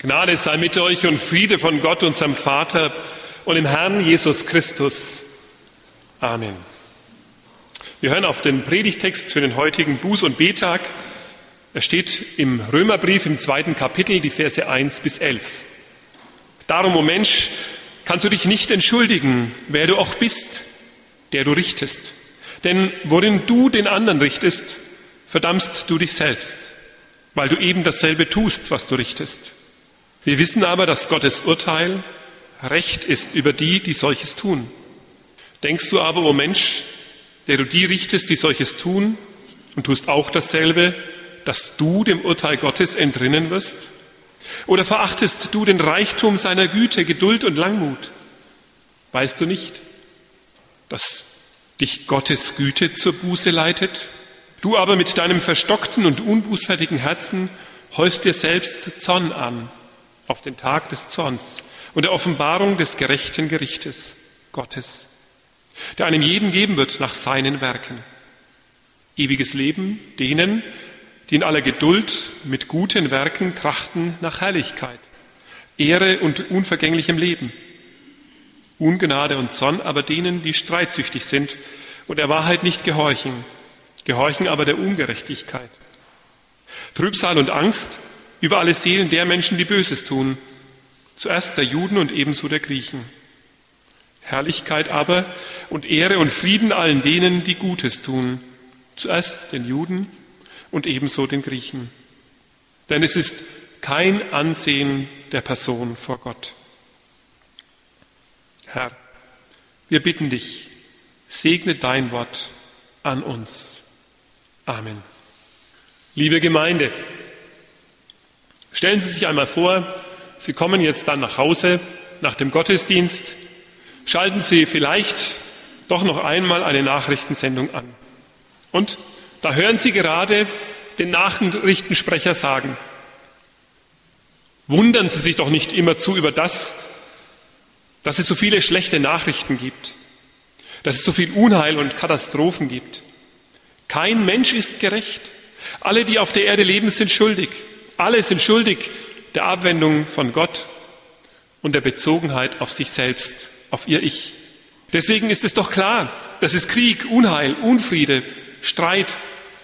Gnade sei mit euch und Friede von Gott, unserem Vater und dem Herrn Jesus Christus. Amen. Wir hören auf den Predigtext für den heutigen Buß- und Betag. Er steht im Römerbrief im zweiten Kapitel, die Verse 1 bis 11. Darum, o oh Mensch, kannst du dich nicht entschuldigen, wer du auch bist, der du richtest. Denn worin du den anderen richtest, verdammst du dich selbst, weil du eben dasselbe tust, was du richtest. Wir wissen aber, dass Gottes Urteil Recht ist über die, die solches tun. Denkst du aber, o Mensch, der du die richtest, die solches tun, und tust auch dasselbe, dass du dem Urteil Gottes entrinnen wirst? Oder verachtest du den Reichtum seiner Güte, Geduld und Langmut? Weißt du nicht, dass dich Gottes Güte zur Buße leitet? Du aber mit deinem verstockten und unbußfertigen Herzen häufst dir selbst Zorn an auf den Tag des Zorns und der Offenbarung des gerechten Gerichtes Gottes, der einem jeden geben wird nach seinen Werken. Ewiges Leben denen, die in aller Geduld mit guten Werken trachten nach Herrlichkeit, Ehre und unvergänglichem Leben. Ungnade und Zorn aber denen, die streitsüchtig sind und der Wahrheit nicht gehorchen, gehorchen aber der Ungerechtigkeit. Trübsal und Angst über alle Seelen der Menschen, die Böses tun, zuerst der Juden und ebenso der Griechen. Herrlichkeit aber und Ehre und Frieden allen denen, die Gutes tun, zuerst den Juden und ebenso den Griechen. Denn es ist kein Ansehen der Person vor Gott. Herr, wir bitten dich, segne dein Wort an uns. Amen. Liebe Gemeinde, Stellen Sie sich einmal vor, Sie kommen jetzt dann nach Hause nach dem Gottesdienst, schalten Sie vielleicht doch noch einmal eine Nachrichtensendung an. Und da hören Sie gerade den Nachrichtensprecher sagen, wundern Sie sich doch nicht immer zu über das, dass es so viele schlechte Nachrichten gibt, dass es so viel Unheil und Katastrophen gibt. Kein Mensch ist gerecht. Alle, die auf der Erde leben, sind schuldig. Alle sind schuldig der Abwendung von Gott und der Bezogenheit auf sich selbst, auf ihr Ich. Deswegen ist es doch klar, dass es Krieg, Unheil, Unfriede, Streit,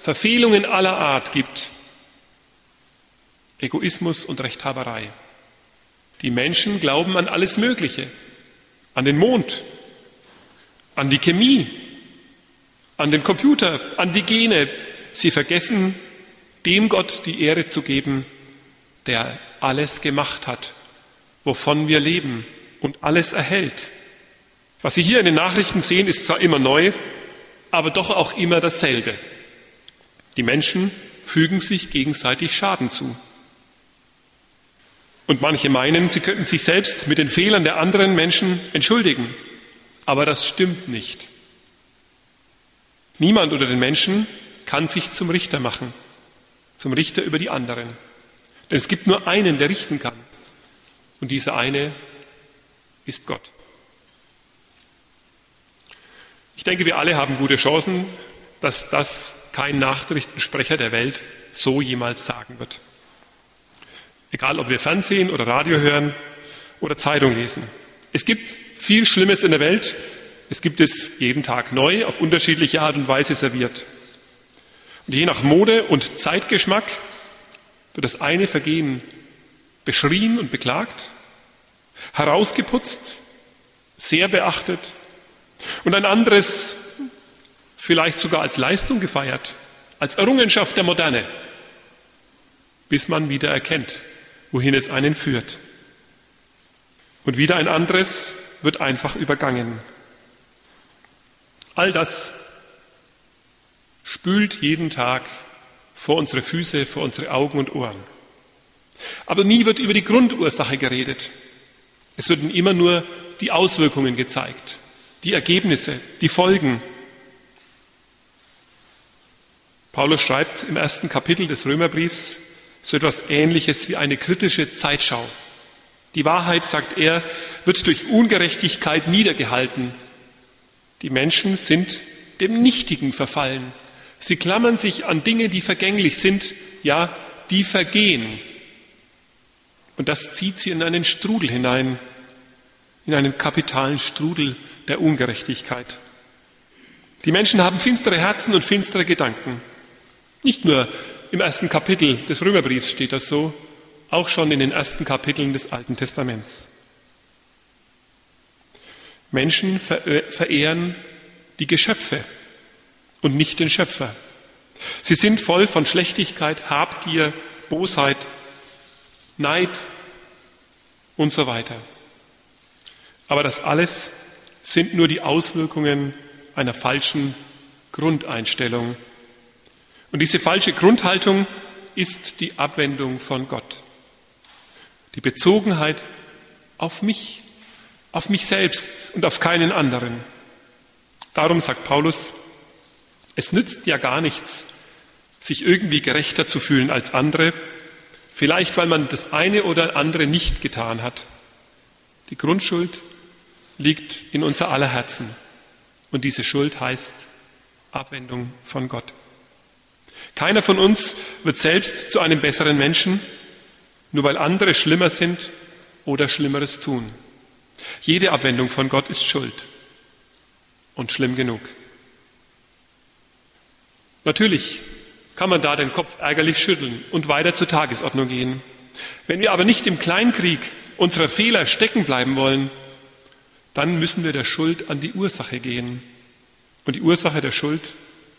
Verfehlungen aller Art gibt. Egoismus und Rechthaberei. Die Menschen glauben an alles Mögliche, an den Mond, an die Chemie, an den Computer, an die Gene. Sie vergessen dem Gott die Ehre zu geben, der alles gemacht hat, wovon wir leben und alles erhält. Was Sie hier in den Nachrichten sehen, ist zwar immer neu, aber doch auch immer dasselbe. Die Menschen fügen sich gegenseitig Schaden zu. Und manche meinen, sie könnten sich selbst mit den Fehlern der anderen Menschen entschuldigen. Aber das stimmt nicht. Niemand unter den Menschen kann sich zum Richter machen zum Richter über die anderen. Denn es gibt nur einen, der richten kann. Und dieser eine ist Gott. Ich denke, wir alle haben gute Chancen, dass das kein Nachrichtensprecher der Welt so jemals sagen wird. Egal, ob wir Fernsehen oder Radio hören oder Zeitung lesen. Es gibt viel Schlimmes in der Welt. Es gibt es jeden Tag neu auf unterschiedliche Art und Weise serviert. Und je nach Mode und Zeitgeschmack wird das eine Vergehen beschrien und beklagt, herausgeputzt, sehr beachtet und ein anderes vielleicht sogar als Leistung gefeiert, als Errungenschaft der Moderne, bis man wieder erkennt, wohin es einen führt. Und wieder ein anderes wird einfach übergangen. All das spült jeden Tag vor unsere Füße, vor unsere Augen und Ohren. Aber nie wird über die Grundursache geredet. Es werden immer nur die Auswirkungen gezeigt, die Ergebnisse, die Folgen. Paulus schreibt im ersten Kapitel des Römerbriefs so etwas Ähnliches wie eine kritische Zeitschau. Die Wahrheit, sagt er, wird durch Ungerechtigkeit niedergehalten. Die Menschen sind dem Nichtigen verfallen. Sie klammern sich an Dinge, die vergänglich sind, ja, die vergehen. Und das zieht sie in einen Strudel hinein, in einen kapitalen Strudel der Ungerechtigkeit. Die Menschen haben finstere Herzen und finstere Gedanken. Nicht nur im ersten Kapitel des Römerbriefs steht das so, auch schon in den ersten Kapiteln des Alten Testaments. Menschen verehren die Geschöpfe und nicht den Schöpfer. Sie sind voll von Schlechtigkeit, Habgier, Bosheit, Neid und so weiter. Aber das alles sind nur die Auswirkungen einer falschen Grundeinstellung. Und diese falsche Grundhaltung ist die Abwendung von Gott. Die Bezogenheit auf mich, auf mich selbst und auf keinen anderen. Darum sagt Paulus, es nützt ja gar nichts, sich irgendwie gerechter zu fühlen als andere, vielleicht weil man das eine oder andere nicht getan hat. Die Grundschuld liegt in unser aller Herzen und diese Schuld heißt Abwendung von Gott. Keiner von uns wird selbst zu einem besseren Menschen, nur weil andere schlimmer sind oder Schlimmeres tun. Jede Abwendung von Gott ist Schuld und schlimm genug. Natürlich kann man da den Kopf ärgerlich schütteln und weiter zur Tagesordnung gehen. Wenn wir aber nicht im Kleinkrieg unserer Fehler stecken bleiben wollen, dann müssen wir der Schuld an die Ursache gehen. Und die Ursache der Schuld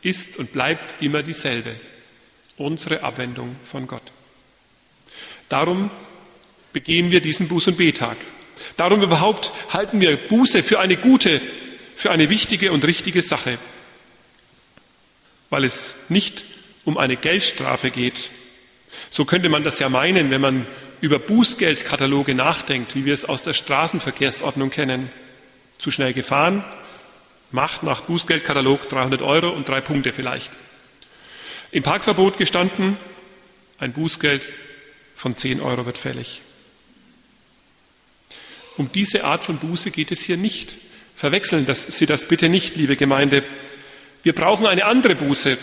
ist und bleibt immer dieselbe, unsere Abwendung von Gott. Darum begehen wir diesen Buß- und Betag. Darum überhaupt halten wir Buße für eine gute, für eine wichtige und richtige Sache weil es nicht um eine Geldstrafe geht. So könnte man das ja meinen, wenn man über Bußgeldkataloge nachdenkt, wie wir es aus der Straßenverkehrsordnung kennen. Zu schnell gefahren, macht nach Bußgeldkatalog 300 Euro und drei Punkte vielleicht. Im Parkverbot gestanden, ein Bußgeld von 10 Euro wird fällig. Um diese Art von Buße geht es hier nicht. Verwechseln Sie das bitte nicht, liebe Gemeinde. Wir brauchen eine andere Buße.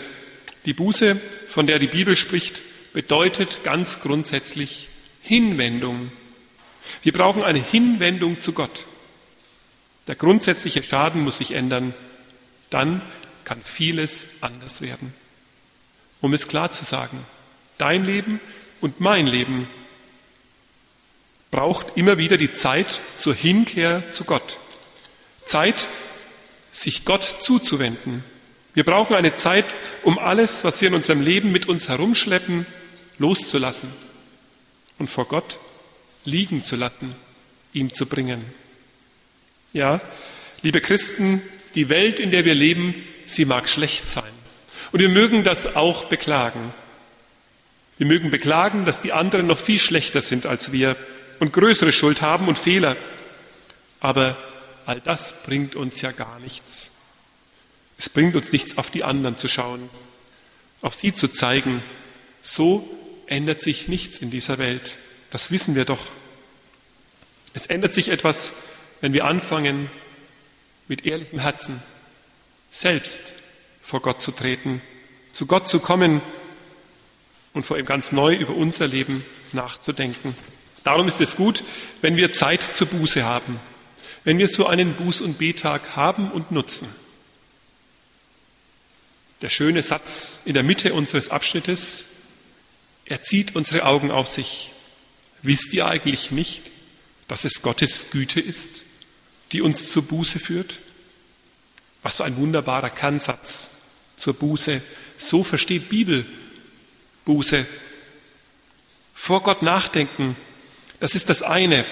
Die Buße, von der die Bibel spricht, bedeutet ganz grundsätzlich Hinwendung. Wir brauchen eine Hinwendung zu Gott. Der grundsätzliche Schaden muss sich ändern. Dann kann vieles anders werden. Um es klar zu sagen, dein Leben und mein Leben braucht immer wieder die Zeit zur Hinkehr zu Gott. Zeit, sich Gott zuzuwenden, wir brauchen eine Zeit, um alles, was wir in unserem Leben mit uns herumschleppen, loszulassen und vor Gott liegen zu lassen, ihm zu bringen. Ja, liebe Christen, die Welt, in der wir leben, sie mag schlecht sein. Und wir mögen das auch beklagen. Wir mögen beklagen, dass die anderen noch viel schlechter sind als wir und größere Schuld haben und Fehler. Aber all das bringt uns ja gar nichts. Bringt uns nichts, auf die anderen zu schauen, auf sie zu zeigen. So ändert sich nichts in dieser Welt. Das wissen wir doch. Es ändert sich etwas, wenn wir anfangen, mit ehrlichem Herzen selbst vor Gott zu treten, zu Gott zu kommen und vor ihm ganz neu über unser Leben nachzudenken. Darum ist es gut, wenn wir Zeit zur Buße haben, wenn wir so einen Buß- und Betag haben und nutzen. Der schöne Satz in der Mitte unseres Abschnittes, er zieht unsere Augen auf sich. Wisst ihr eigentlich nicht, dass es Gottes Güte ist, die uns zur Buße führt? Was für ein wunderbarer Kernsatz zur Buße. So versteht Bibel Buße. Vor Gott nachdenken, das ist das eine.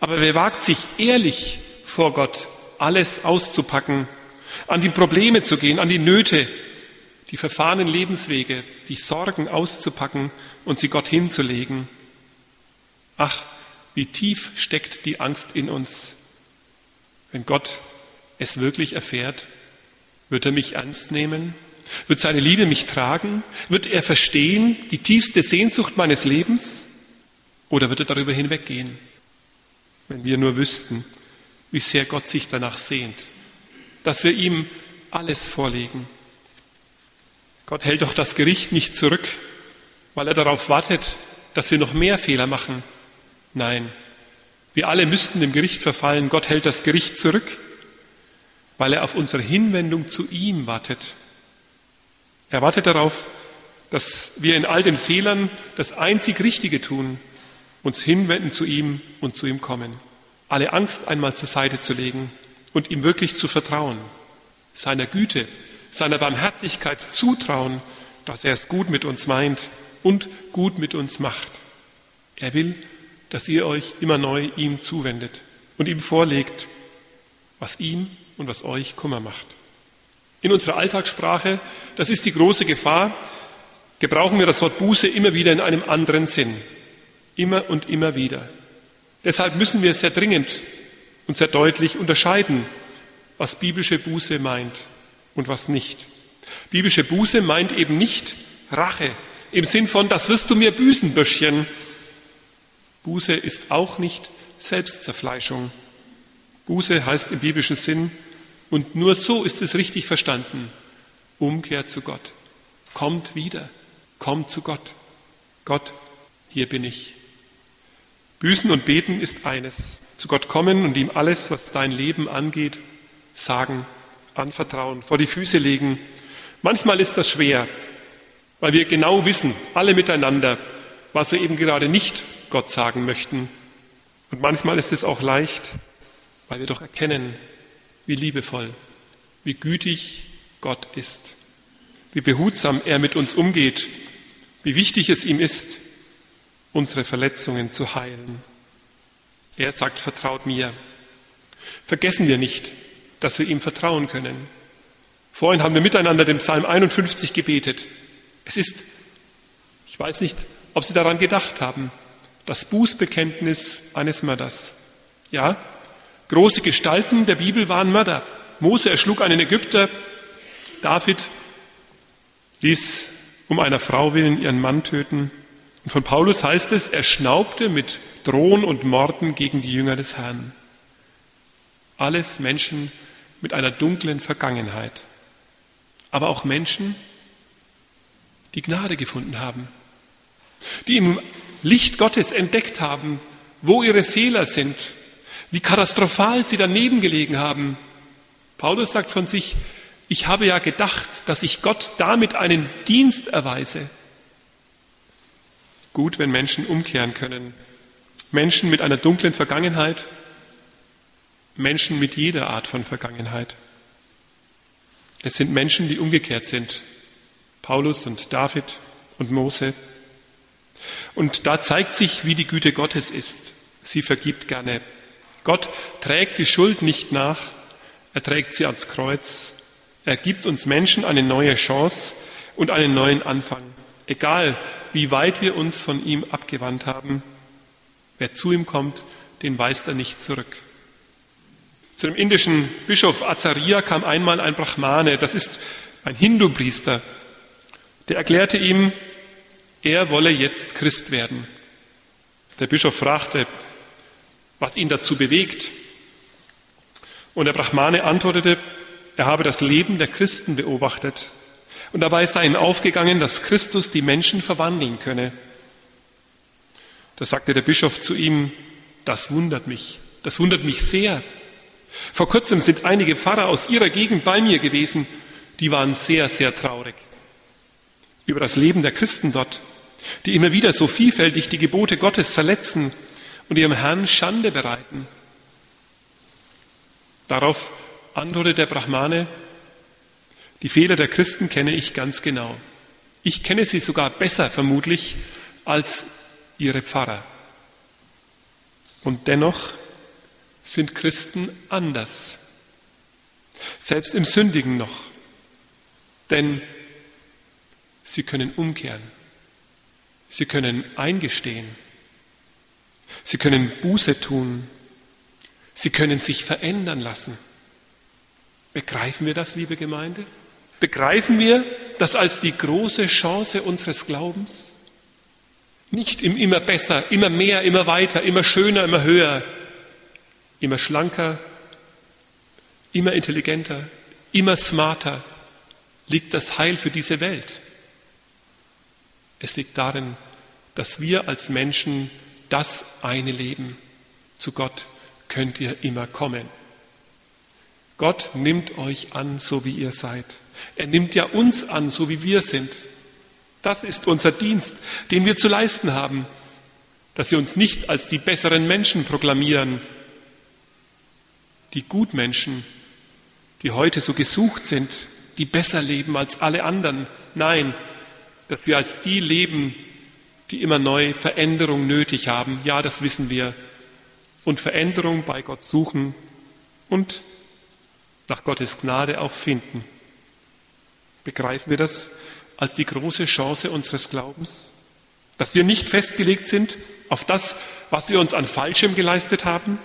Aber wer wagt sich ehrlich vor Gott alles auszupacken, an die Probleme zu gehen, an die Nöte, die verfahrenen Lebenswege, die Sorgen auszupacken und sie Gott hinzulegen. Ach, wie tief steckt die Angst in uns. Wenn Gott es wirklich erfährt, wird er mich ernst nehmen? Wird seine Liebe mich tragen? Wird er verstehen die tiefste Sehnsucht meines Lebens? Oder wird er darüber hinweggehen? Wenn wir nur wüssten, wie sehr Gott sich danach sehnt, dass wir ihm alles vorlegen. Gott hält doch das Gericht nicht zurück, weil er darauf wartet, dass wir noch mehr Fehler machen, Nein, wir alle müssten dem Gericht verfallen. Gott hält das Gericht zurück, weil er auf unsere Hinwendung zu ihm wartet. Er wartet darauf, dass wir in all den Fehlern das einzig Richtige tun, uns hinwenden zu ihm und zu ihm kommen. Alle Angst einmal zur Seite zu legen und ihm wirklich zu vertrauen, seiner Güte, seiner Barmherzigkeit zutrauen, dass er es gut mit uns meint und gut mit uns macht. Er will, dass ihr euch immer neu ihm zuwendet und ihm vorlegt, was ihm und was euch Kummer macht. In unserer Alltagssprache, das ist die große Gefahr, gebrauchen wir das Wort Buße immer wieder in einem anderen Sinn. Immer und immer wieder. Deshalb müssen wir sehr dringend und sehr deutlich unterscheiden, was biblische Buße meint und was nicht. Biblische Buße meint eben nicht Rache im Sinn von, das wirst du mir büßen, Böschchen. Buße ist auch nicht Selbstzerfleischung. Buße heißt im biblischen Sinn, und nur so ist es richtig verstanden, Umkehr zu Gott. Kommt wieder, kommt zu Gott. Gott, hier bin ich. Büßen und beten ist eines. Zu Gott kommen und ihm alles, was dein Leben angeht, sagen, anvertrauen, vor die Füße legen. Manchmal ist das schwer, weil wir genau wissen, alle miteinander, was wir eben gerade nicht Gott sagen möchten. Und manchmal ist es auch leicht, weil wir doch erkennen, wie liebevoll, wie gütig Gott ist, wie behutsam er mit uns umgeht, wie wichtig es ihm ist, unsere Verletzungen zu heilen. Er sagt, vertraut mir. Vergessen wir nicht, dass wir ihm vertrauen können. Vorhin haben wir miteinander den Psalm 51 gebetet. Es ist, ich weiß nicht, ob Sie daran gedacht haben, das Bußbekenntnis eines Mörders. Ja, große Gestalten der Bibel waren Mörder. Mose erschlug einen Ägypter, David ließ um einer Frau willen ihren Mann töten. Und von Paulus heißt es, er schnaubte mit Drohen und Morden gegen die Jünger des Herrn. Alles Menschen mit einer dunklen Vergangenheit, aber auch Menschen, die Gnade gefunden haben, die im Licht Gottes entdeckt haben, wo ihre Fehler sind, wie katastrophal sie daneben gelegen haben. Paulus sagt von sich, ich habe ja gedacht, dass ich Gott damit einen Dienst erweise. Gut, wenn Menschen umkehren können. Menschen mit einer dunklen Vergangenheit, Menschen mit jeder Art von Vergangenheit. Es sind Menschen, die umgekehrt sind, Paulus und David und Mose. Und da zeigt sich, wie die Güte Gottes ist. Sie vergibt gerne. Gott trägt die Schuld nicht nach, er trägt sie ans Kreuz. Er gibt uns Menschen eine neue Chance und einen neuen Anfang. Egal, wie weit wir uns von ihm abgewandt haben, wer zu ihm kommt, den weist er nicht zurück. Zu dem indischen Bischof Azaria kam einmal ein Brahmane, das ist ein Hindu-Priester, der erklärte ihm, er wolle jetzt Christ werden. Der Bischof fragte, was ihn dazu bewegt. Und der Brahmane antwortete, er habe das Leben der Christen beobachtet. Und dabei sei ihm aufgegangen, dass Christus die Menschen verwandeln könne. Da sagte der Bischof zu ihm, das wundert mich, das wundert mich sehr. Vor kurzem sind einige Pfarrer aus ihrer Gegend bei mir gewesen, die waren sehr, sehr traurig über das Leben der Christen dort, die immer wieder so vielfältig die Gebote Gottes verletzen und ihrem Herrn Schande bereiten. Darauf antwortet der Brahmane, die Fehler der Christen kenne ich ganz genau. Ich kenne sie sogar besser vermutlich als ihre Pfarrer. Und dennoch sind Christen anders, selbst im Sündigen noch. Denn Sie können umkehren. Sie können eingestehen. Sie können Buße tun. Sie können sich verändern lassen. Begreifen wir das, liebe Gemeinde? Begreifen wir das als die große Chance unseres Glaubens? Nicht im immer besser, immer mehr, immer weiter, immer schöner, immer höher, immer schlanker, immer intelligenter, immer smarter liegt das Heil für diese Welt. Es liegt darin, dass wir als Menschen das eine Leben. Zu Gott könnt ihr immer kommen. Gott nimmt euch an, so wie ihr seid. Er nimmt ja uns an, so wie wir sind. Das ist unser Dienst, den wir zu leisten haben, dass wir uns nicht als die besseren Menschen proklamieren, die Gutmenschen, die heute so gesucht sind, die besser leben als alle anderen. Nein, dass wir als die leben, die immer neu Veränderung nötig haben. Ja, das wissen wir. Und Veränderung bei Gott suchen und nach Gottes Gnade auch finden. Begreifen wir das als die große Chance unseres Glaubens? Dass wir nicht festgelegt sind auf das, was wir uns an Falschem geleistet haben?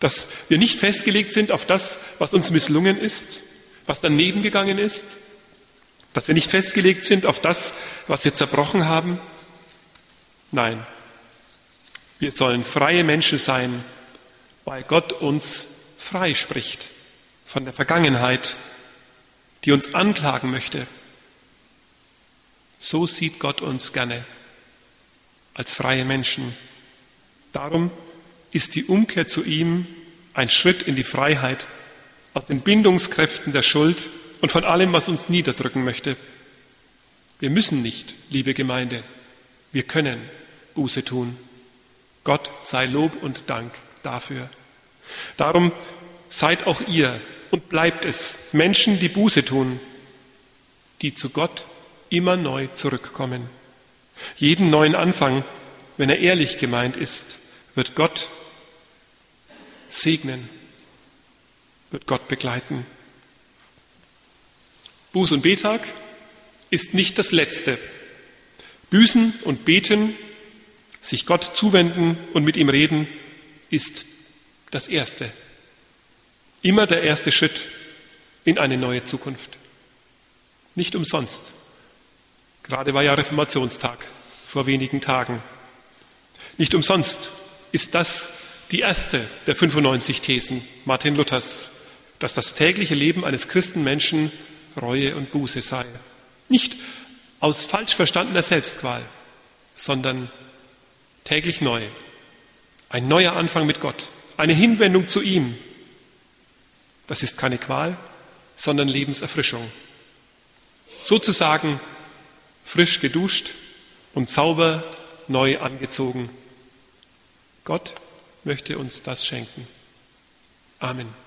Dass wir nicht festgelegt sind auf das, was uns misslungen ist, was daneben gegangen ist? Dass wir nicht festgelegt sind auf das, was wir zerbrochen haben? Nein, wir sollen freie Menschen sein, weil Gott uns frei spricht von der Vergangenheit, die uns anklagen möchte. So sieht Gott uns gerne als freie Menschen. Darum ist die Umkehr zu ihm ein Schritt in die Freiheit aus den Bindungskräften der Schuld und von allem, was uns niederdrücken möchte. Wir müssen nicht, liebe Gemeinde, wir können Buße tun. Gott sei Lob und Dank dafür. Darum seid auch ihr und bleibt es Menschen, die Buße tun, die zu Gott immer neu zurückkommen. Jeden neuen Anfang, wenn er ehrlich gemeint ist, wird Gott segnen, wird Gott begleiten. Buß- und Betag ist nicht das Letzte. Büßen und Beten, sich Gott zuwenden und mit ihm reden, ist das Erste. Immer der erste Schritt in eine neue Zukunft. Nicht umsonst. Gerade war ja Reformationstag vor wenigen Tagen. Nicht umsonst ist das die erste der 95 Thesen Martin Luthers, dass das tägliche Leben eines Christenmenschen Reue und Buße sei. Nicht aus falsch verstandener Selbstqual, sondern täglich neu. Ein neuer Anfang mit Gott, eine Hinwendung zu ihm, das ist keine Qual, sondern Lebenserfrischung. Sozusagen frisch geduscht und sauber neu angezogen. Gott möchte uns das schenken. Amen.